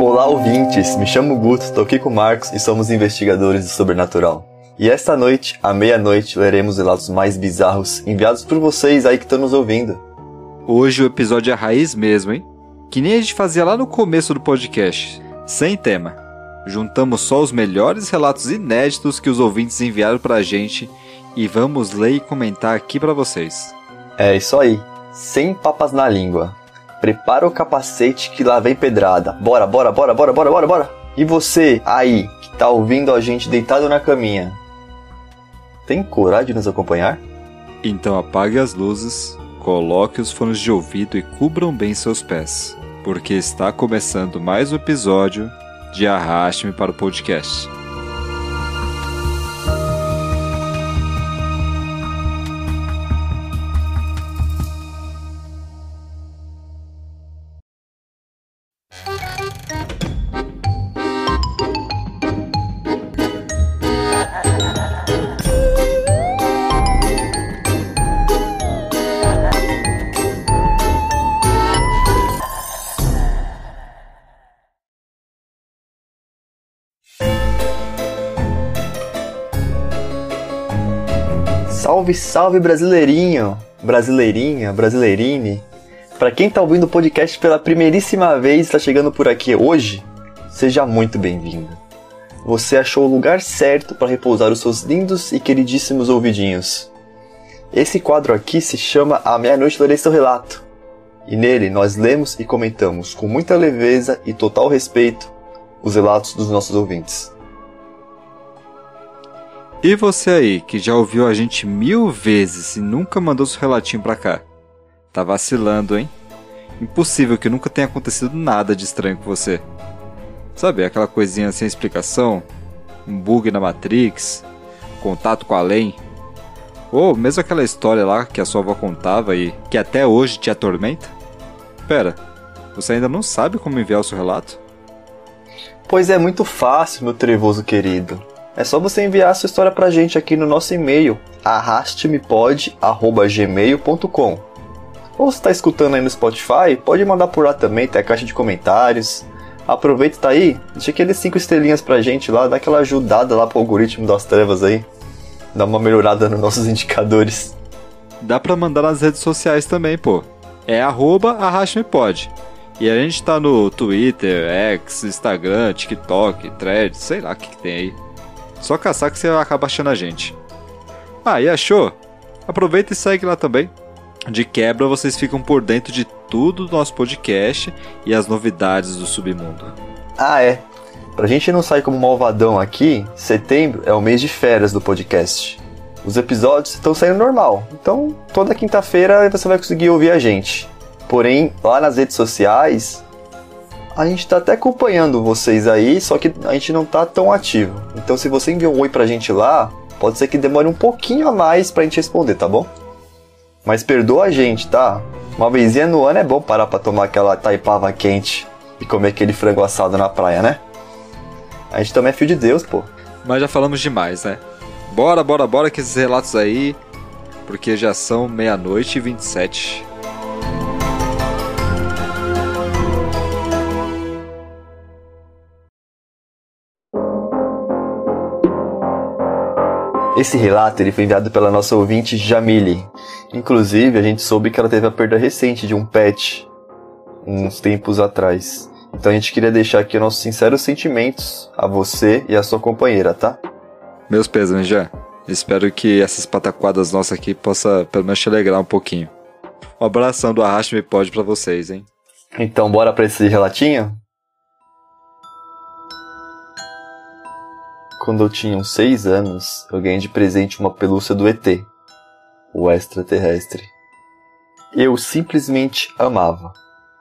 Olá, ouvintes! Me chamo Guto, estou aqui com o Marcos e somos investigadores do sobrenatural. E esta noite, à meia-noite, leremos relatos mais bizarros enviados por vocês aí que estão nos ouvindo. Hoje o episódio é raiz mesmo, hein? Que nem a gente fazia lá no começo do podcast, sem tema. Juntamos só os melhores relatos inéditos que os ouvintes enviaram pra gente e vamos ler e comentar aqui para vocês. É isso aí, sem papas na língua. Prepara o capacete que lá vem pedrada. Bora, bora, bora, bora, bora, bora, bora. E você, aí, que tá ouvindo a gente deitado na caminha, tem coragem de nos acompanhar? Então apague as luzes, coloque os fones de ouvido e cubram bem seus pés, porque está começando mais um episódio de Arraste-me para o Podcast. Salve, salve brasileirinho, brasileirinha, brasileirine. Para quem tá ouvindo o podcast pela primeiríssima vez e está chegando por aqui hoje, seja muito bem-vindo. Você achou o lugar certo para repousar os seus lindos e queridíssimos ouvidinhos. Esse quadro aqui se chama A Meia-Noite Lerei Seu Relato. E nele nós lemos e comentamos com muita leveza e total respeito os relatos dos nossos ouvintes. E você aí, que já ouviu a gente mil vezes e nunca mandou seu relatinho pra cá? Tá vacilando, hein? Impossível que nunca tenha acontecido nada de estranho com você. Sabe, aquela coisinha sem explicação? Um bug na Matrix? Contato com além? Ou mesmo aquela história lá que a sua avó contava e que até hoje te atormenta? Pera, você ainda não sabe como enviar o seu relato? Pois é muito fácil, meu trevoso querido. É só você enviar a sua história pra gente aqui no nosso e-mail, arrastemepod.gmail.com Ou se tá escutando aí no Spotify, pode mandar por lá também, tem a caixa de comentários. Aproveita tá aí, deixa aqueles 5 estrelinhas pra gente lá, dá aquela ajudada lá pro algoritmo das trevas aí. Dá uma melhorada nos nossos indicadores. Dá pra mandar nas redes sociais também, pô. É arroba arrastemepod. E a gente tá no Twitter, X, Instagram, TikTok, Threads, sei lá o que, que tem aí. Só caçar que você acaba achando a gente. Ah, e achou? Aproveita e segue lá também. De quebra, vocês ficam por dentro de tudo do nosso podcast e as novidades do submundo. Ah, é. Pra gente não sair como malvadão aqui, setembro é o mês de férias do podcast. Os episódios estão saindo normal, então toda quinta-feira você vai conseguir ouvir a gente. Porém, lá nas redes sociais, a gente tá até acompanhando vocês aí, só que a gente não tá tão ativo. Então se você enviou um oi pra gente lá, pode ser que demore um pouquinho a mais pra gente responder, tá bom? Mas perdoa a gente, tá? Uma vezinha no ano é bom parar pra tomar aquela taipava quente e comer aquele frango assado na praia, né? A gente também é fio de Deus, pô. Mas já falamos demais, né? Bora, bora, bora que esses relatos aí, porque já são meia-noite e 27. Esse relato ele foi enviado pela nossa ouvinte Jamile. Inclusive, a gente soube que ela teve a perda recente de um pet, uns tempos atrás. Então a gente queria deixar aqui nossos sinceros sentimentos a você e a sua companheira, tá? Meus pêsames já. Espero que essas pataquadas nossas aqui possa pelo menos te alegrar um pouquinho. Um abração do Arraste Me Pode pra vocês, hein? Então bora pra esse relatinho? Quando eu tinha uns 6 anos, eu ganhei de presente uma pelúcia do ET, o extraterrestre. Eu simplesmente amava.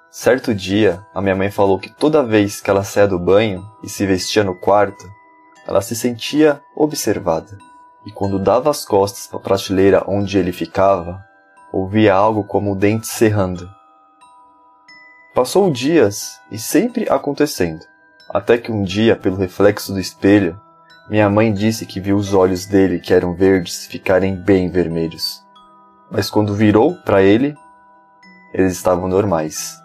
Certo dia, a minha mãe falou que toda vez que ela saía do banho e se vestia no quarto, ela se sentia observada. E quando dava as costas para a prateleira onde ele ficava, ouvia algo como o dente serrando. Passou dias e sempre acontecendo, até que um dia, pelo reflexo do espelho, minha mãe disse que viu os olhos dele, que eram verdes, ficarem bem vermelhos. mas quando virou para ele, eles estavam normais.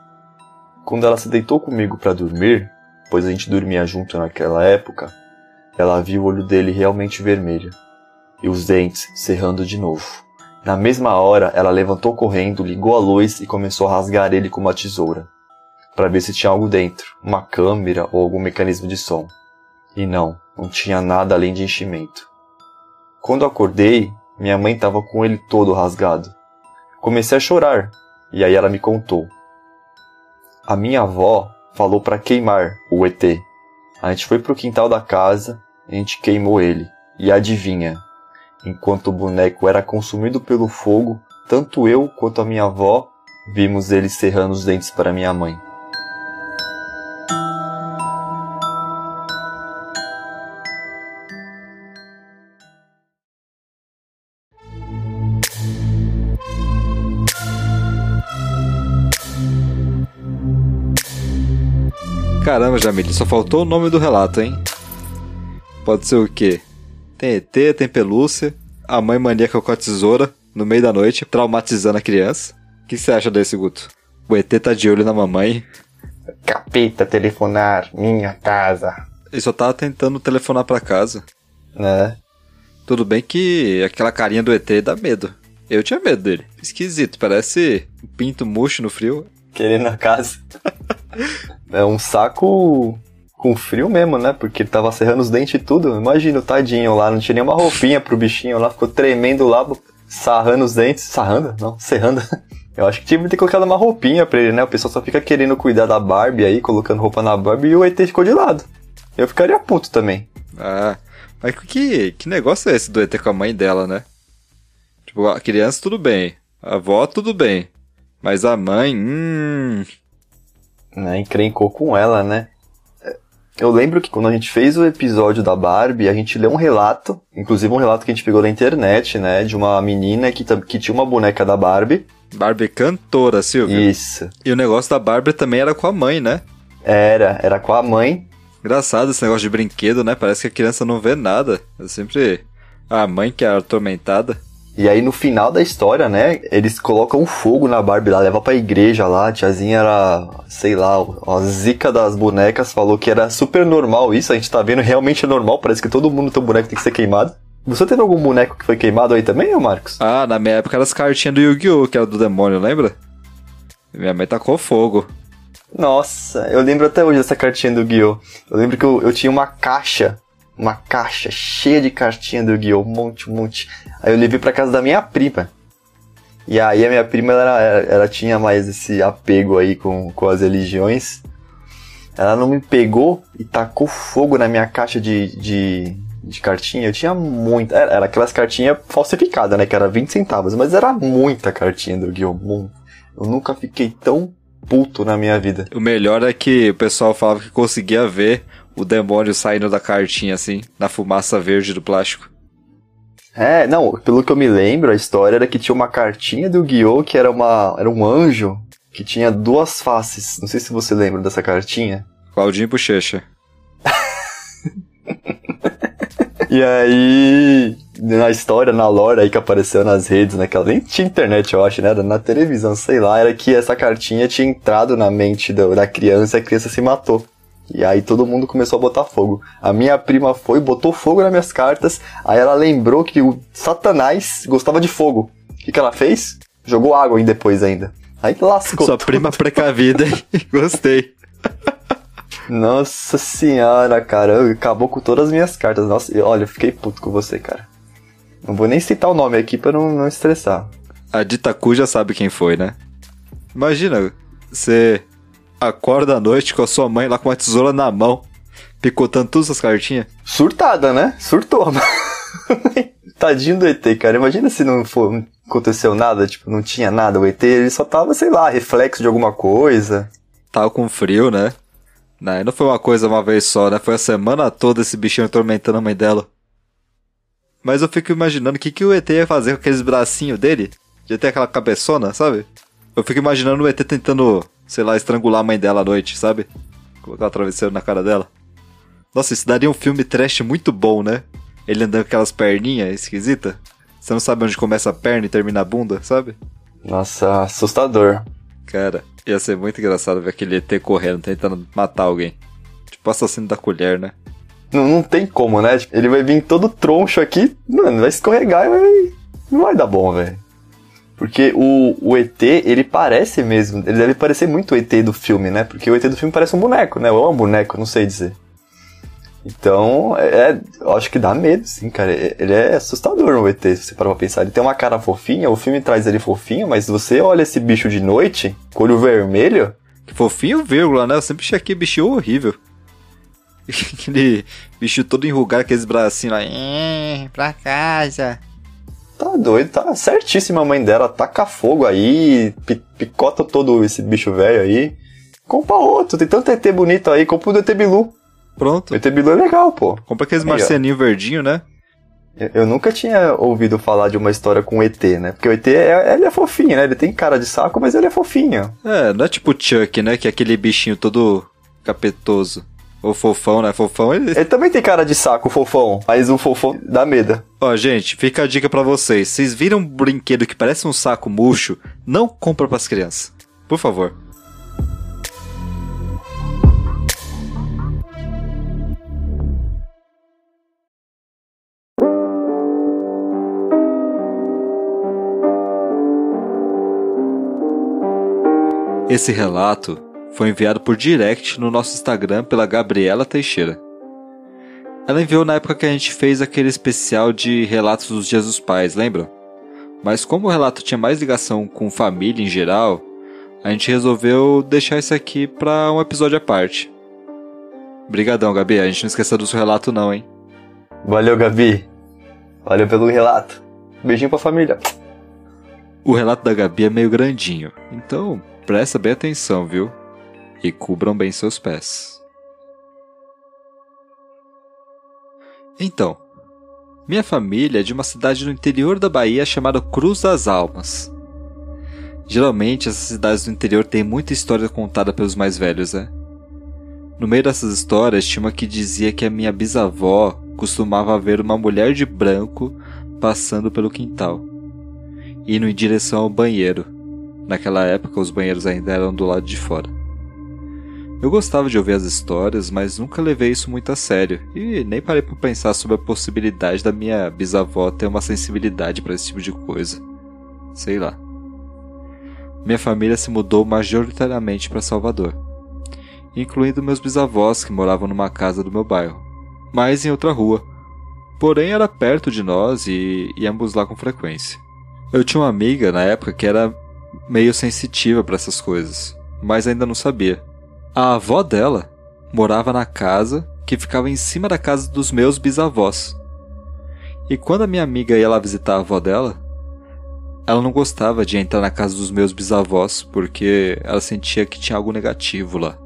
Quando ela se deitou comigo para dormir, pois a gente dormia junto naquela época, ela viu o olho dele realmente vermelho e os dentes cerrando de novo. Na mesma hora, ela levantou correndo, ligou a luz e começou a rasgar ele com uma tesoura, para ver se tinha algo dentro, uma câmera ou algum mecanismo de som. E não, não tinha nada além de enchimento. Quando acordei, minha mãe estava com ele todo rasgado. Comecei a chorar, e aí ela me contou. A minha avó falou para queimar o ET. A gente foi pro quintal da casa, a gente queimou ele. E adivinha? Enquanto o boneco era consumido pelo fogo, tanto eu quanto a minha avó vimos ele serrando os dentes para minha mãe. Caramba, Jamile, só faltou o nome do relato, hein? Pode ser o quê? Tem ET, tem pelúcia, a mãe maníaca com a tesoura no meio da noite, traumatizando a criança. O que você acha desse, Guto? O ET tá de olho na mamãe. Capeta telefonar, minha casa. Ele só tava tentando telefonar pra casa. Né? Tudo bem que aquela carinha do ET dá medo. Eu tinha medo dele. Esquisito, parece um pinto murcho no frio. Querendo a casa. é um saco com frio mesmo, né? Porque ele tava serrando os dentes e tudo. Imagina o tadinho lá, não tinha nenhuma roupinha pro bichinho lá, ficou tremendo lá, sarrando os dentes. Sarrando? Não, serrando. Eu acho que tinha que ter colocado uma roupinha pra ele, né? O pessoal só fica querendo cuidar da Barbie aí, colocando roupa na Barbie e o ET ficou de lado. Eu ficaria puto também. Ah, mas que, que negócio é esse do ET com a mãe dela, né? Tipo, a criança tudo bem, a avó tudo bem, mas a mãe, hum... Né, encrencou com ela, né? Eu lembro que quando a gente fez o episódio da Barbie, a gente leu um relato, inclusive um relato que a gente pegou na internet, né? De uma menina que, que tinha uma boneca da Barbie. Barbie cantora, Silvio. Isso. E o negócio da Barbie também era com a mãe, né? Era, era com a mãe. Engraçado esse negócio de brinquedo, né? Parece que a criança não vê nada. É sempre a mãe que é atormentada. E aí no final da história, né, eles colocam fogo na Barbie lá, leva pra igreja lá, a tiazinha era, sei lá, a zica das bonecas, falou que era super normal isso, a gente tá vendo realmente é normal, parece que todo mundo tem um boneco tem que ser queimado. Você teve algum boneco que foi queimado aí também, ô Marcos? Ah, na minha época eram as cartinhas do Yu-Gi-Oh! que era do demônio, lembra? Minha mãe tacou fogo. Nossa, eu lembro até hoje dessa cartinha do Yu-Gi-Oh! Eu lembro que eu, eu tinha uma caixa uma caixa cheia de cartinha do Yu-Gi-Oh! Um monte, um monte. Aí eu levei pra casa da minha prima. E aí a minha prima, ela, ela tinha mais esse apego aí com, com as religiões. Ela não me pegou e tacou fogo na minha caixa de, de, de cartinha. Eu tinha muita. Era, era aquelas cartinhas falsificadas, né? Que era 20 centavos. Mas era muita cartinha do Yu-Gi-Oh! Eu nunca fiquei tão puto na minha vida. O melhor é que o pessoal falava que conseguia ver o demônio saindo da cartinha, assim, na fumaça verde do plástico. É, não, pelo que eu me lembro, a história era que tinha uma cartinha do Guiô que era, uma, era um anjo que tinha duas faces. Não sei se você lembra dessa cartinha. Claudinho Bochecha. e aí, na história, na lore aí que apareceu nas redes, naquela. Nem tinha internet, eu acho, né? Era na televisão, sei lá, era que essa cartinha tinha entrado na mente do, da criança e a criança se matou. E aí todo mundo começou a botar fogo. A minha prima foi, botou fogo nas minhas cartas. Aí ela lembrou que o Satanás gostava de fogo. O que, que ela fez? Jogou água aí depois ainda. Aí lascou. Sua tudo. prima precavida, Gostei. Nossa senhora, cara. Acabou com todas as minhas cartas. Nossa, olha, eu fiquei puto com você, cara. Não vou nem citar o nome aqui pra não, não estressar. A Ditaku já sabe quem foi, né? Imagina, você acorda à noite com a sua mãe lá com uma tesoura na mão, picotando todas as cartinhas. Surtada, né? Surtou. Tadinho do ET, cara. Imagina se não, for, não aconteceu nada, tipo, não tinha nada. O ET, ele só tava, sei lá, reflexo de alguma coisa. Tava com frio, né? Não, não foi uma coisa uma vez só, né? Foi a semana toda esse bichinho atormentando a mãe dela. Mas eu fico imaginando o que, que o ET ia fazer com aqueles bracinhos dele. De ter aquela cabeçona, sabe? Eu fico imaginando o ET tentando sei lá, estrangular a mãe dela à noite, sabe? Colocar o travesseiro na cara dela. Nossa, isso daria um filme trash muito bom, né? Ele andando com aquelas perninhas esquisitas. Você não sabe onde começa a perna e termina a bunda, sabe? Nossa, assustador. Cara, ia ser muito engraçado ver aquele ET correndo, tentando matar alguém. Tipo assassino da colher, né? Não, não tem como, né? Tipo, Ele vai vir todo troncho aqui, mano, vai escorregar e vai... não vai dar bom, velho. Porque o, o ET, ele parece mesmo, ele deve parecer muito o ET do filme, né? Porque o ET do filme parece um boneco, né? Ou é um boneco, não sei dizer. Então, é, eu acho que dá medo, sim, cara. Ele é assustador o ET, se você parar pra pensar. Ele tem uma cara fofinha, o filme traz ele fofinho, mas você olha esse bicho de noite, com olho vermelho, Que fofinho, vírgula, né? Eu sempre achei aquele bichinho horrível. Aquele bicho todo enrugado, aqueles bracinhos lá. "Eh, Pra casa. Tá doido, tá certíssima a mãe dela. Taca fogo aí, pi- picota todo esse bicho velho aí. Compra outro, tem tanto ET bonito aí, compra o do ET Bilu. Pronto. O ET Bilu é legal, pô. Compra aqueles marcianinhos verdinhos, né? Eu- Eu nunca tinha ouvido falar de uma história com ET, né? Porque o ET, é, ele é fofinho, né? Ele tem cara de saco, mas ele é fofinho. É, não é tipo o Chuck, né? Que é aquele bichinho todo capetoso. Ou fofão, né? Fofão, ele... Ele também tem cara de saco, fofão, mas o fofão dá medo. Ó, gente, fica a dica pra vocês. Vocês viram um brinquedo que parece um saco murcho? Não compra pras crianças. Por favor. Esse relato foi enviado por direct no nosso Instagram pela Gabriela Teixeira. Ela enviou na época que a gente fez aquele especial de relatos dos dias dos pais, lembram? Mas como o relato tinha mais ligação com família em geral, a gente resolveu deixar isso aqui pra um episódio à parte. Brigadão, Gabi. A gente não esqueça do seu relato não, hein? Valeu, Gabi. Valeu pelo relato. Beijinho pra família. O relato da Gabi é meio grandinho, então presta bem atenção, viu? E cubram bem seus pés. Então, minha família é de uma cidade no interior da Bahia chamada Cruz das Almas. Geralmente essas cidades do interior têm muita história contada pelos mais velhos, né? No meio dessas histórias tinha uma que dizia que a minha bisavó costumava ver uma mulher de branco passando pelo quintal indo em direção ao banheiro. Naquela época, os banheiros ainda eram do lado de fora. Eu gostava de ouvir as histórias, mas nunca levei isso muito a sério e nem parei para pensar sobre a possibilidade da minha bisavó ter uma sensibilidade para esse tipo de coisa. Sei lá. Minha família se mudou majoritariamente para Salvador, incluindo meus bisavós que moravam numa casa do meu bairro, mas em outra rua. Porém, era perto de nós e íamos lá com frequência. Eu tinha uma amiga na época que era meio sensitiva para essas coisas, mas ainda não sabia. A avó dela morava na casa que ficava em cima da casa dos meus bisavós. E quando a minha amiga ia lá visitar a avó dela, ela não gostava de entrar na casa dos meus bisavós porque ela sentia que tinha algo negativo lá.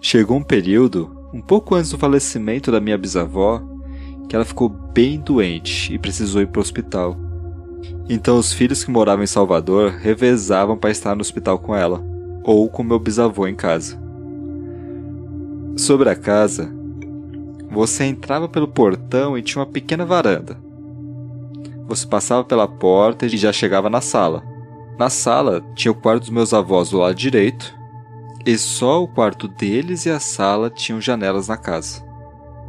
Chegou um período, um pouco antes do falecimento da minha bisavó, que ela ficou bem doente e precisou ir para o hospital. Então os filhos que moravam em Salvador revezavam para estar no hospital com ela, ou com meu bisavô em casa. Sobre a casa, você entrava pelo portão e tinha uma pequena varanda. Você passava pela porta e já chegava na sala. Na sala tinha o quarto dos meus avós do lado direito, e só o quarto deles e a sala tinham janelas na casa.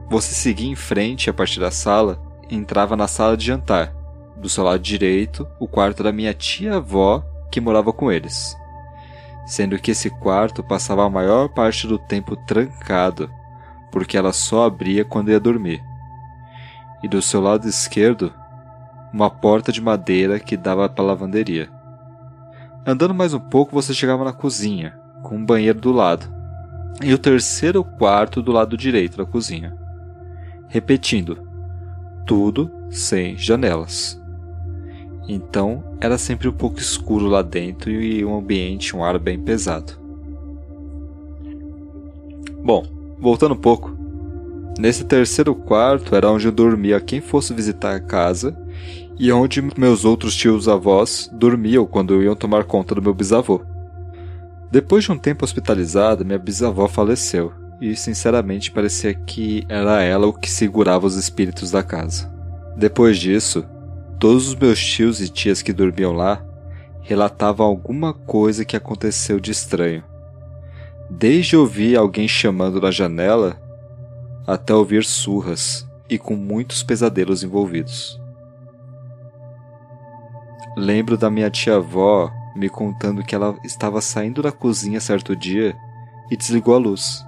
Você seguia em frente a partir da sala e entrava na sala de jantar. Do seu lado direito, o quarto da minha tia-avó, que morava com eles. Sendo que esse quarto passava a maior parte do tempo trancado, porque ela só abria quando ia dormir. E do seu lado esquerdo, uma porta de madeira que dava para a lavanderia. Andando mais um pouco, você chegava na cozinha, com um banheiro do lado, e o terceiro quarto do lado direito da cozinha repetindo: tudo sem janelas. Então era sempre um pouco escuro lá dentro e um ambiente, um ar bem pesado. Bom, voltando um pouco. Nesse terceiro quarto era onde eu dormia quem fosse visitar a casa e onde meus outros tios avós dormiam quando iam tomar conta do meu bisavô. Depois de um tempo hospitalizada, minha bisavó faleceu e sinceramente parecia que era ela o que segurava os espíritos da casa. Depois disso, todos os meus tios e tias que dormiam lá relatavam alguma coisa que aconteceu de estranho. Desde ouvir alguém chamando na janela até ouvir surras e com muitos pesadelos envolvidos. Lembro da minha tia-avó me contando que ela estava saindo da cozinha certo dia e desligou a luz.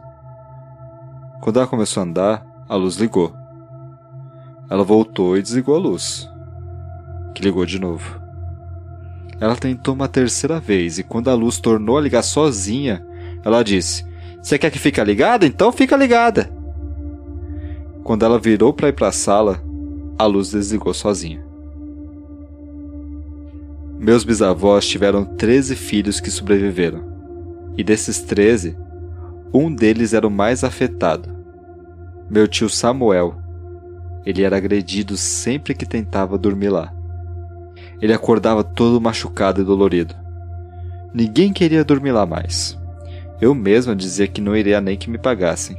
Quando ela começou a andar, a luz ligou. Ela voltou e desligou a luz, que ligou de novo. Ela tentou uma terceira vez e quando a luz tornou a ligar sozinha, ela disse: Você quer que fique ligada? Então fica ligada. Quando ela virou para ir para a sala, a luz desligou sozinha. Meus bisavós tiveram 13 filhos que sobreviveram. E desses 13, um deles era o mais afetado. Meu tio Samuel. Ele era agredido sempre que tentava dormir lá. Ele acordava todo machucado e dolorido. Ninguém queria dormir lá mais. Eu mesma dizia que não iria nem que me pagassem.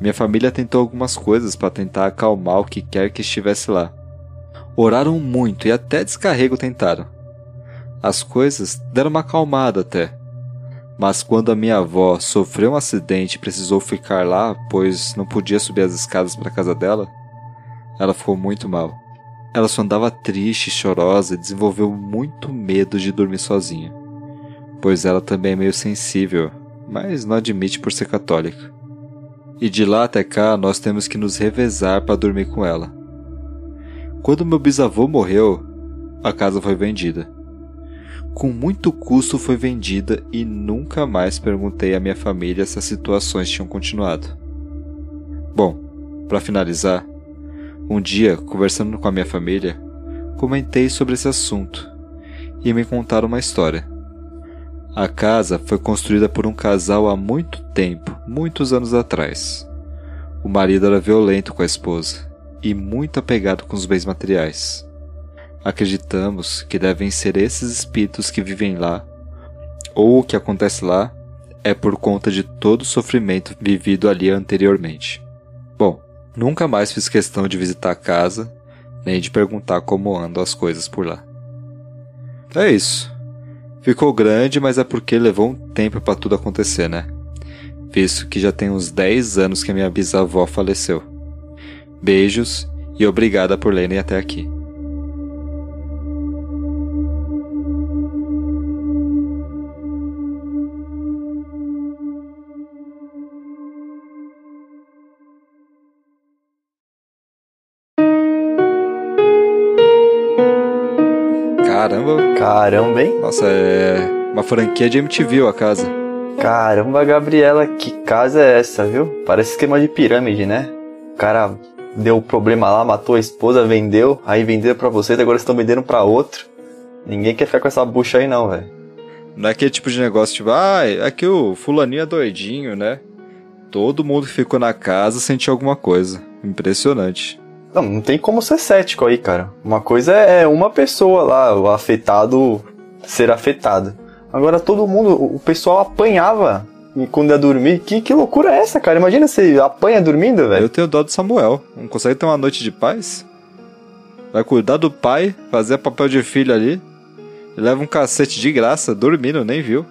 Minha família tentou algumas coisas para tentar acalmar o que quer que estivesse lá. Oraram muito e até descarrego tentaram. As coisas deram uma acalmada até. Mas quando a minha avó sofreu um acidente e precisou ficar lá, pois não podia subir as escadas para a casa dela, ela ficou muito mal. Ela só andava triste e chorosa e desenvolveu muito medo de dormir sozinha, pois ela também é meio sensível, mas não admite por ser católica. E de lá até cá nós temos que nos revezar para dormir com ela. Quando meu bisavô morreu, a casa foi vendida. Com muito custo foi vendida e nunca mais perguntei à minha família se as situações tinham continuado. Bom, para finalizar, um dia, conversando com a minha família, comentei sobre esse assunto e me contaram uma história. A casa foi construída por um casal há muito tempo, muitos anos atrás. O marido era violento com a esposa e muito apegado com os bens materiais. Acreditamos que devem ser esses espíritos que vivem lá, ou o que acontece lá é por conta de todo o sofrimento vivido ali anteriormente. Bom, Nunca mais fiz questão de visitar a casa, nem de perguntar como andam as coisas por lá. É isso. Ficou grande, mas é porque levou um tempo para tudo acontecer, né? Visto que já tem uns 10 anos que minha bisavó faleceu. Beijos e obrigada por lerem até aqui. Caramba. Hein? Nossa, é uma franquia de MTV a casa. Caramba, Gabriela, que casa é essa, viu? Parece esquema de pirâmide, né? O cara deu problema lá, matou a esposa, vendeu, aí venderam pra vocês, agora estão vendendo pra outro. Ninguém quer ficar com essa bucha aí não, velho. Não é aquele tipo de negócio, tipo, ah, é que o fulaninho é doidinho, né? Todo mundo que ficou na casa sentiu alguma coisa. Impressionante. Não, não tem como ser cético aí, cara. Uma coisa é uma pessoa lá, o afetado ser afetado. Agora todo mundo, o pessoal apanhava quando ia dormir. Que, que loucura é essa, cara? Imagina você apanha dormindo, velho. Eu tenho dó do Samuel. Não consegue ter uma noite de paz? Vai cuidar do pai, fazer papel de filho ali. Leva um cacete de graça, dormindo, nem viu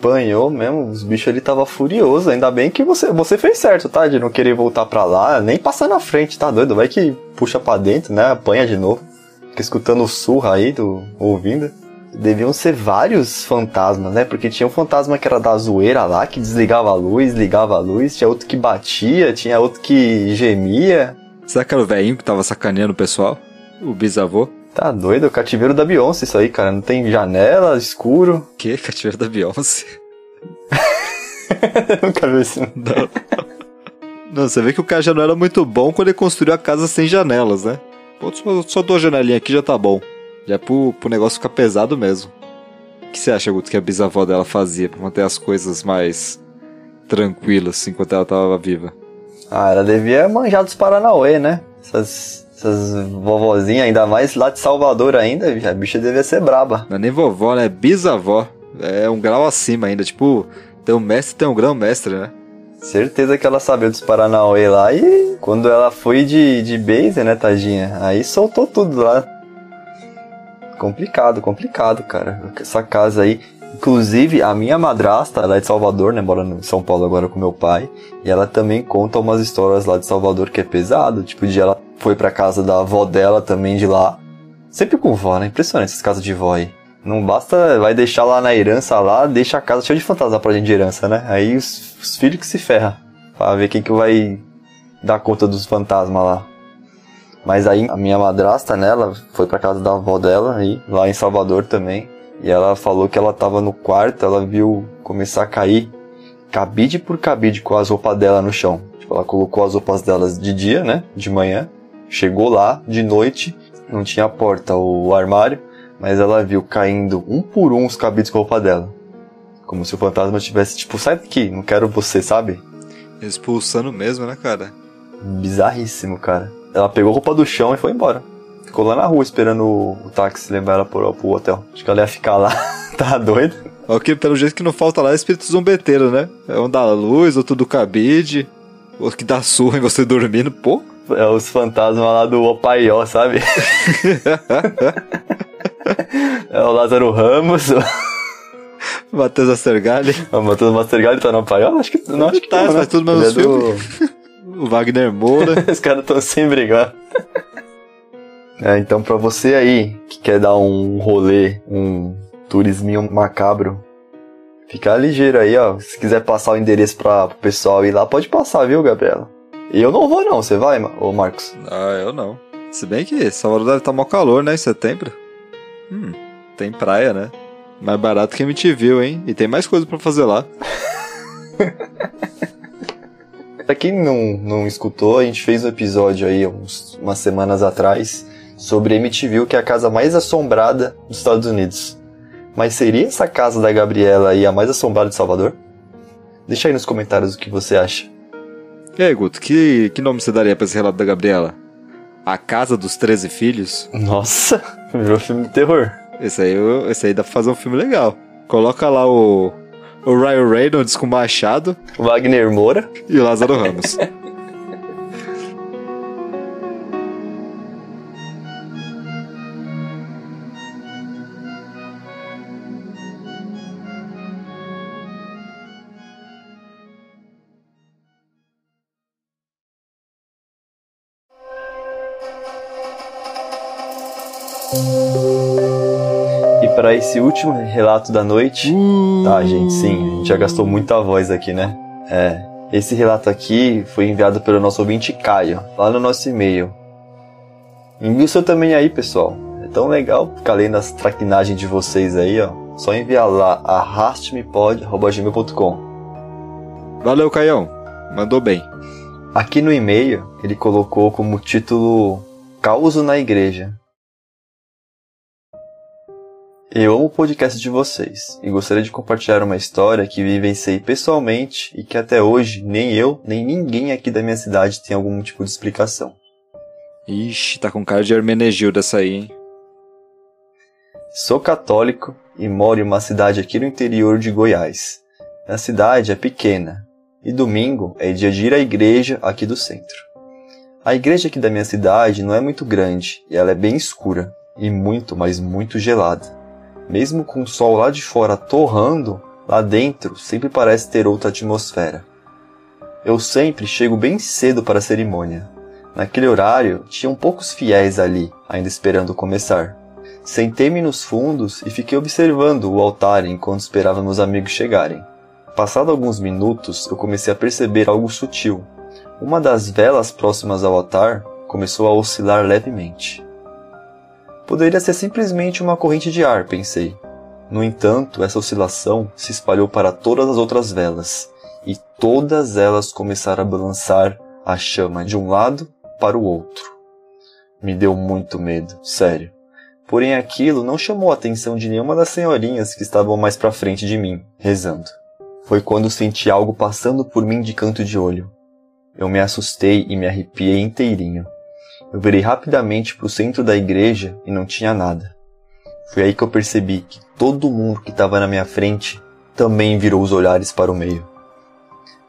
apanhou mesmo, os bichos ali tava furioso. Ainda bem que você, você fez certo, tá? De não querer voltar pra lá, nem passar na frente, tá doido? Vai que puxa pra dentro, né? Apanha de novo. Fica escutando o surra aí, do, ouvindo. Deviam ser vários fantasmas, né? Porque tinha um fantasma que era da zoeira lá, que desligava a luz, ligava a luz. Tinha outro que batia, tinha outro que gemia. Será que era o velhinho que tava sacaneando o pessoal? O bisavô? Tá doido? O cativeiro da Beyoncé, isso aí, cara. Não tem janela, escuro. Que? Cativeiro da Beyoncé? Nunca vi isso. Não. não, você vê que o cara já não era muito bom quando ele construiu a casa sem janelas, né? Pô, só, só duas janelinhas aqui já tá bom. Já é pro, pro negócio ficar pesado mesmo. O que você acha, Guto, que a bisavó dela fazia pra manter as coisas mais tranquilas enquanto ela tava viva? Ah, ela devia manjar dos Paranauê, né? Essas essas vovozinhas, ainda mais lá de Salvador ainda, a bicha devia ser braba. Não é nem vovó, né? É bisavó. É um grau acima ainda. Tipo, tem um mestre, tem um grão mestre, né? Certeza que ela sabia dos Paranauê lá e quando ela foi de, de base, né, tadinha? Aí soltou tudo lá. Complicado, complicado, cara. Essa casa aí. Inclusive, a minha madrasta, ela é de Salvador, né? Mora em São Paulo agora com meu pai. E ela também conta umas histórias lá de Salvador que é pesado. Tipo, de ela foi pra casa da avó dela também de lá. Sempre com vó, né? Impressionante essas casas de vó aí. Não basta, vai deixar lá na herança lá, deixa a casa cheia de fantasma pra gente de herança, né? Aí os, os filhos que se ferram. Pra ver quem que vai dar conta dos fantasmas lá. Mas aí a minha madrasta, né, ela foi pra casa da avó dela aí, lá em Salvador também. E ela falou que ela tava no quarto, ela viu começar a cair cabide por cabide com as roupas dela no chão. Tipo, ela colocou as roupas delas de dia, né, de manhã. Chegou lá, de noite, não tinha porta, o armário mas ela viu caindo um por um os cabides com a roupa dela. Como se o fantasma tivesse, tipo, sai daqui, não quero você, sabe? Expulsando mesmo, né, cara? Bizarríssimo, cara. Ela pegou a roupa do chão e foi embora. Ficou lá na rua esperando o, o táxi levar ela pro, pro hotel. Acho que ela ia ficar lá. tá doido? Ok, pelo jeito que não falta lá é espírito zombeteiro, né? É um da luz, outro do cabide, outro que dá surra em você dormindo, pô. É os fantasmas lá do Opaió, sabe? é o Lázaro Ramos. Matheus Astergalli. O Matheus Astergalli tá no Opaió? Acho que não, acho que tá, não, né? faz tudo menos é filme. O Wagner Moura. Os caras tão sem brigar. É, então pra você aí que quer dar um rolê, um turisminho macabro, fica ligeiro aí, ó. Se quiser passar o endereço pra, pro pessoal ir lá, pode passar, viu, Gabriela? E eu não vou não, você vai, ô Marcos? Ah, eu não. Se bem que Salvador deve estar mó calor, né, em setembro. Hum, tem praia, né? Mais barato que MTV, hein? E tem mais coisa pra fazer lá. Pra quem não, não escutou, a gente fez um episódio aí uns, umas semanas atrás sobre MTV, que é a casa mais assombrada dos Estados Unidos. Mas seria essa casa da Gabriela aí a mais assombrada de Salvador? Deixa aí nos comentários o que você acha. E aí, Guto, que, que nome você daria pra esse relato da Gabriela? A Casa dos Treze Filhos? Nossa, virou filme de terror. Esse aí, esse aí dá pra fazer um filme legal. Coloca lá o, o Ryan Reynolds com o machado Wagner Moura. e o Lázaro Ramos. E para esse último relato da noite. Tá, gente, sim, a gente já gastou muita voz aqui, né? É. Esse relato aqui foi enviado pelo nosso ouvinte Caio, lá no nosso e-mail. Envie o seu também aí, pessoal. É tão legal ficar lendo as traquinagens de vocês aí, ó. Só enviar lá, arrastemepod.gmail.com. Valeu, Caião. Mandou bem. Aqui no e-mail, ele colocou como título Causo na Igreja. Eu amo o podcast de vocês e gostaria de compartilhar uma história que vivenciei pessoalmente e que até hoje nem eu, nem ninguém aqui da minha cidade tem algum tipo de explicação. Ixi, tá com cara de Hermenegildo essa aí, hein? Sou católico e moro em uma cidade aqui no interior de Goiás. A cidade é pequena e domingo é dia de ir à igreja aqui do centro. A igreja aqui da minha cidade não é muito grande e ela é bem escura e muito, mas muito gelada. Mesmo com o sol lá de fora torrando, lá dentro sempre parece ter outra atmosfera. Eu sempre chego bem cedo para a cerimônia. Naquele horário, tinham poucos fiéis ali, ainda esperando começar. Sentei-me nos fundos e fiquei observando o altar enquanto esperava meus amigos chegarem. Passado alguns minutos, eu comecei a perceber algo sutil. Uma das velas próximas ao altar começou a oscilar levemente. Poderia ser simplesmente uma corrente de ar, pensei. No entanto, essa oscilação se espalhou para todas as outras velas, e todas elas começaram a balançar a chama de um lado para o outro. Me deu muito medo, sério. Porém, aquilo não chamou a atenção de nenhuma das senhorinhas que estavam mais para frente de mim, rezando. Foi quando senti algo passando por mim de canto de olho. Eu me assustei e me arrepiei inteirinho. Eu virei rapidamente para o centro da igreja e não tinha nada. Foi aí que eu percebi que todo mundo que estava na minha frente também virou os olhares para o meio.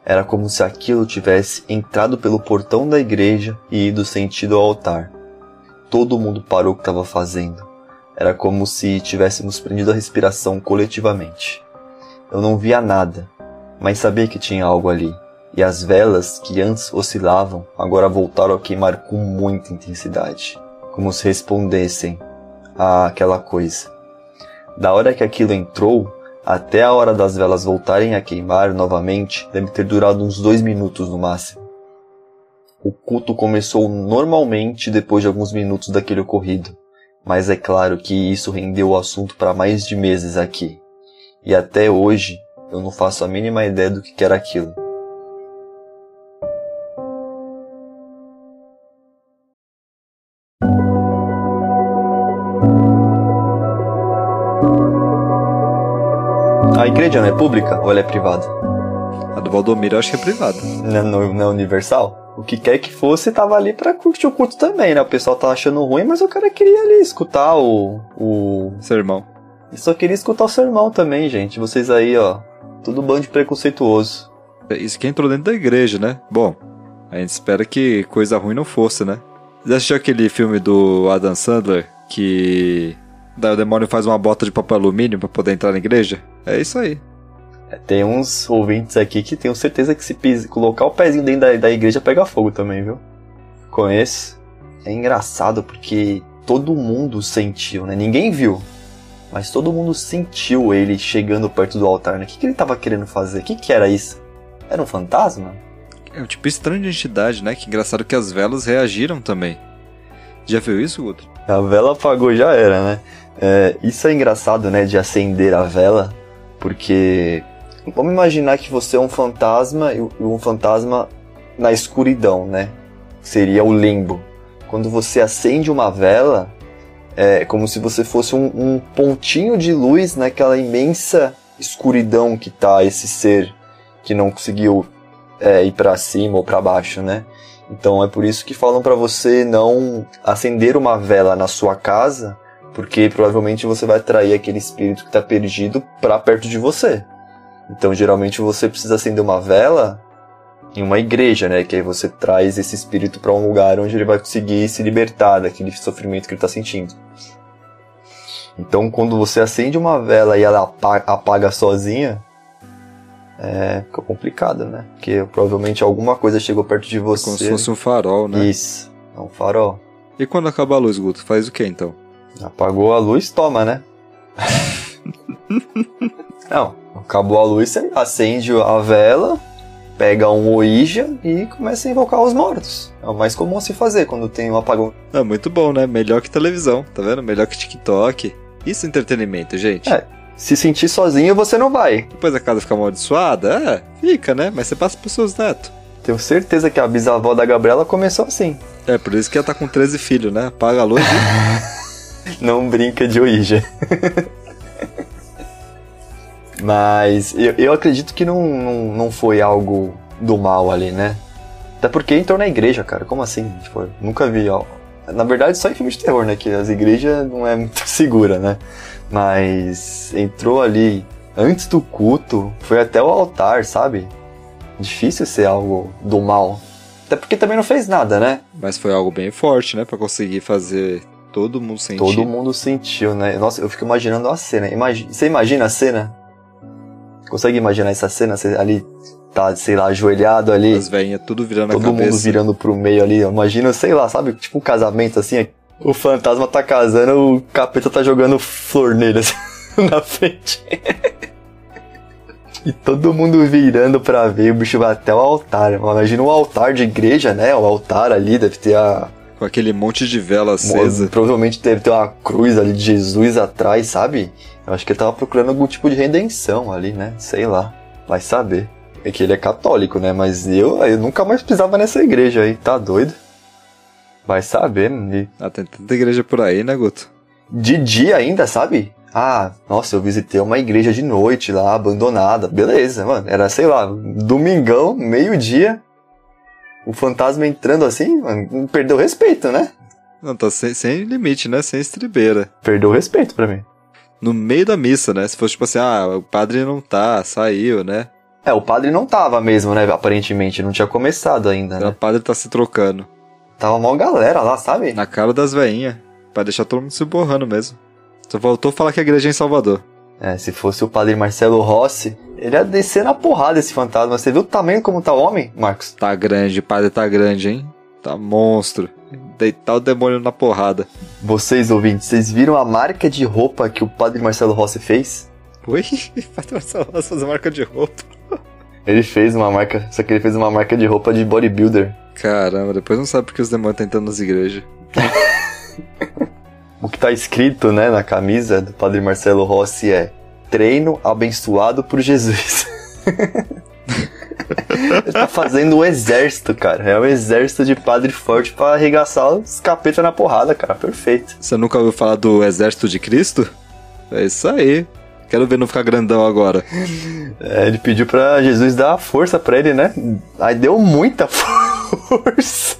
Era como se aquilo tivesse entrado pelo portão da igreja e ido sentido ao altar. Todo mundo parou o que estava fazendo. Era como se tivéssemos prendido a respiração coletivamente. Eu não via nada, mas sabia que tinha algo ali. E as velas que antes oscilavam agora voltaram a queimar com muita intensidade, como se respondessem àquela coisa. Da hora que aquilo entrou, até a hora das velas voltarem a queimar novamente, deve ter durado uns dois minutos no máximo. O culto começou normalmente depois de alguns minutos daquele ocorrido, mas é claro que isso rendeu o assunto para mais de meses aqui. E até hoje eu não faço a mínima ideia do que era aquilo. A igreja não é pública ou ela é privada? A do Valdomiro eu acho que é privada. Não, não, é universal? O que quer que fosse tava ali pra curtir o culto também, né? O pessoal tá achando ruim, mas o cara queria ali escutar o. o... Sermão. E só queria escutar o sermão também, gente. Vocês aí, ó. Tudo bando de preconceituoso. Isso que entrou dentro da igreja, né? Bom, a gente espera que coisa ruim não fosse, né? Você assistiu aquele filme do Adam Sandler que daí o demônio faz uma bota de papel alumínio pra poder entrar na igreja? É isso aí. É, Tem uns ouvintes aqui que tenho certeza que se pis- colocar o pezinho dentro da, da igreja pega fogo também, viu? Conheço. É engraçado porque todo mundo sentiu, né? Ninguém viu. Mas todo mundo sentiu ele chegando perto do altar, né? O que, que ele tava querendo fazer? O que, que era isso? Era um fantasma? É um tipo estranho de entidade, né? Que engraçado que as velas reagiram também. Já viu isso, Guto? A vela apagou já era, né? É, isso é engraçado, né? De acender a vela, porque vamos imaginar que você é um fantasma e um fantasma na escuridão, né? Seria o limbo. Quando você acende uma vela, é como se você fosse um, um pontinho de luz naquela imensa escuridão que tá esse ser que não conseguiu é, ir para cima ou para baixo, né? Então é por isso que falam para você não acender uma vela na sua casa, porque provavelmente você vai atrair aquele espírito que está perdido para perto de você. Então geralmente você precisa acender uma vela em uma igreja, né? Que aí você traz esse espírito para um lugar onde ele vai conseguir se libertar daquele sofrimento que ele está sentindo. Então quando você acende uma vela e ela apa- apaga sozinha, é, fica complicado, né? Porque provavelmente alguma coisa chegou perto de você. Como se fosse um farol, né? Isso, é um farol. E quando acaba a luz, Guto? Faz o que então? Apagou a luz, toma, né? Não, acabou a luz, você acende a vela, pega um Ouija e começa a invocar os mortos. É o mais comum se fazer quando tem um apagão. Ah, muito bom, né? Melhor que televisão, tá vendo? Melhor que TikTok. Isso é entretenimento, gente. É. Se sentir sozinho, você não vai. Depois a casa fica amaldiçoada? É, fica, né? Mas você passa pros seus netos. Tenho certeza que a bisavó da Gabriela começou assim. É, por isso que ela tá com 13 filhos, né? Apaga a luz e... Não brinca de Ouija. Mas eu, eu acredito que não, não, não foi algo do mal ali, né? Até porque entrou na igreja, cara. Como assim? Tipo, nunca vi. Ó. Na verdade, só em filme de terror, né? Que as igrejas não é muito segura, né? Mas entrou ali antes do culto, foi até o altar, sabe? Difícil ser algo do mal. Até porque também não fez nada, né? Mas foi algo bem forte, né? Pra conseguir fazer todo mundo sentir. Todo mundo sentiu, né? Nossa, eu fico imaginando a cena. Imagi- Você imagina a cena? Consegue imaginar essa cena? Você ali tá, sei lá, ajoelhado ali, As velhinhas tudo virando todo a cabeça. mundo virando pro meio ali. Imagina, sei lá, sabe? Tipo um casamento assim. O fantasma tá casando, o capeta tá jogando flor nele assim, na frente. E todo mundo virando pra ver, o bicho vai até o altar. Imagina um altar de igreja, né? O altar ali deve ter a, Com aquele monte de vela acesa. Provavelmente deve ter uma cruz ali de Jesus atrás, sabe? Eu acho que ele tava procurando algum tipo de redenção ali, né? Sei lá. Vai saber. É que ele é católico, né? Mas eu, eu nunca mais pisava nessa igreja aí, tá doido? Vai saber. E Ah, tem tanta igreja por aí, né, Guto? de dia ainda, sabe? Ah, nossa, eu visitei uma igreja de noite lá, abandonada. Beleza, mano. Era, sei lá, domingão, meio-dia. O fantasma entrando assim, mano, perdeu o respeito, né? Não, tá sem, sem limite, né? Sem estribeira. Perdeu o respeito pra mim. No meio da missa, né? Se fosse tipo assim, ah, o padre não tá, saiu, né? É, o padre não tava mesmo, né? Aparentemente, não tinha começado ainda, O né? padre tá se trocando. Tava mó galera lá, sabe? Na cara das veinhas. Pra deixar todo mundo se borrando mesmo. Só faltou falar que a igreja é em Salvador. É, se fosse o padre Marcelo Rossi, ele ia descer na porrada esse fantasma. Você viu o tamanho como tá o homem, Marcos? Tá grande, o padre tá grande, hein? Tá monstro. Deitar o demônio na porrada. Vocês, ouvintes, vocês viram a marca de roupa que o padre Marcelo Rossi fez? Oi? Padre Marcelo Rossi fazer marca de roupa. Ele fez uma marca, só que ele fez uma marca de roupa de bodybuilder. Caramba, depois não sabe porque os demônios estão entrando nas igrejas. O que tá escrito, né, na camisa do padre Marcelo Rossi é treino abençoado por Jesus. Ele tá fazendo um exército, cara. É um exército de padre forte pra arregaçar os capeta na porrada, cara. Perfeito. Você nunca ouviu falar do exército de Cristo? É isso aí. Quero ver não ficar grandão agora. É, ele pediu pra Jesus dar força pra ele, né? Aí deu muita força.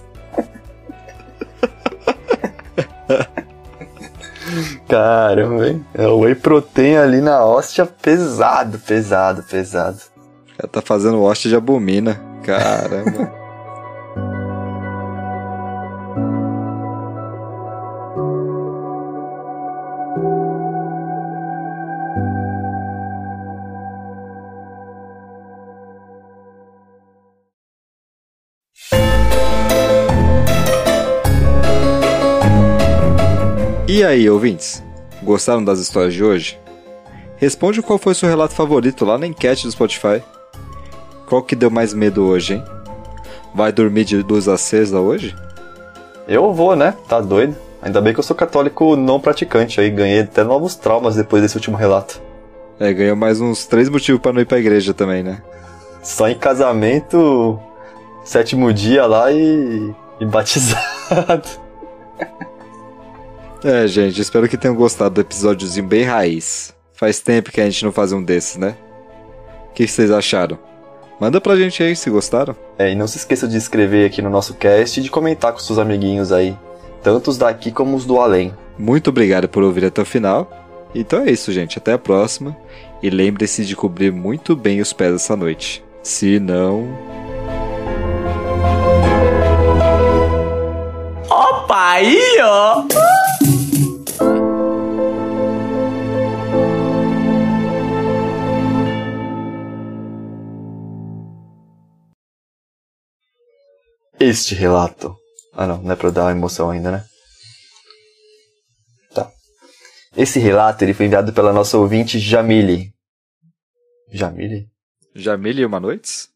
Caramba, hein? É o whey protein ali na hóstia pesado, pesado, pesado. Cara tá fazendo hoste de abomina. Caramba. E aí, ouvintes? Gostaram das histórias de hoje? Responde qual foi o seu relato favorito lá na enquete do Spotify. Qual que deu mais medo hoje, hein? Vai dormir de luz acesa hoje? Eu vou, né? Tá doido? Ainda bem que eu sou católico não praticante aí. Ganhei até novos traumas depois desse último relato. É, ganhou mais uns três motivos pra não ir pra igreja também, né? Só em casamento, sétimo dia lá e, e batizado. É, gente, espero que tenham gostado do episódiozinho bem raiz. Faz tempo que a gente não faz um desses, né? O que vocês acharam? Manda pra gente aí se gostaram. É, e não se esqueça de inscrever aqui no nosso cast e de comentar com seus amiguinhos aí. Tanto os daqui como os do além. Muito obrigado por ouvir até o final. Então é isso, gente. Até a próxima. E lembre-se de cobrir muito bem os pés essa noite. Se não. Opa, aí, ó! Este relato. Ah não, não é eu dar emoção ainda, né? Tá. Esse relato ele foi enviado pela nossa ouvinte Jamile. Jamile? Já mil e uma noites?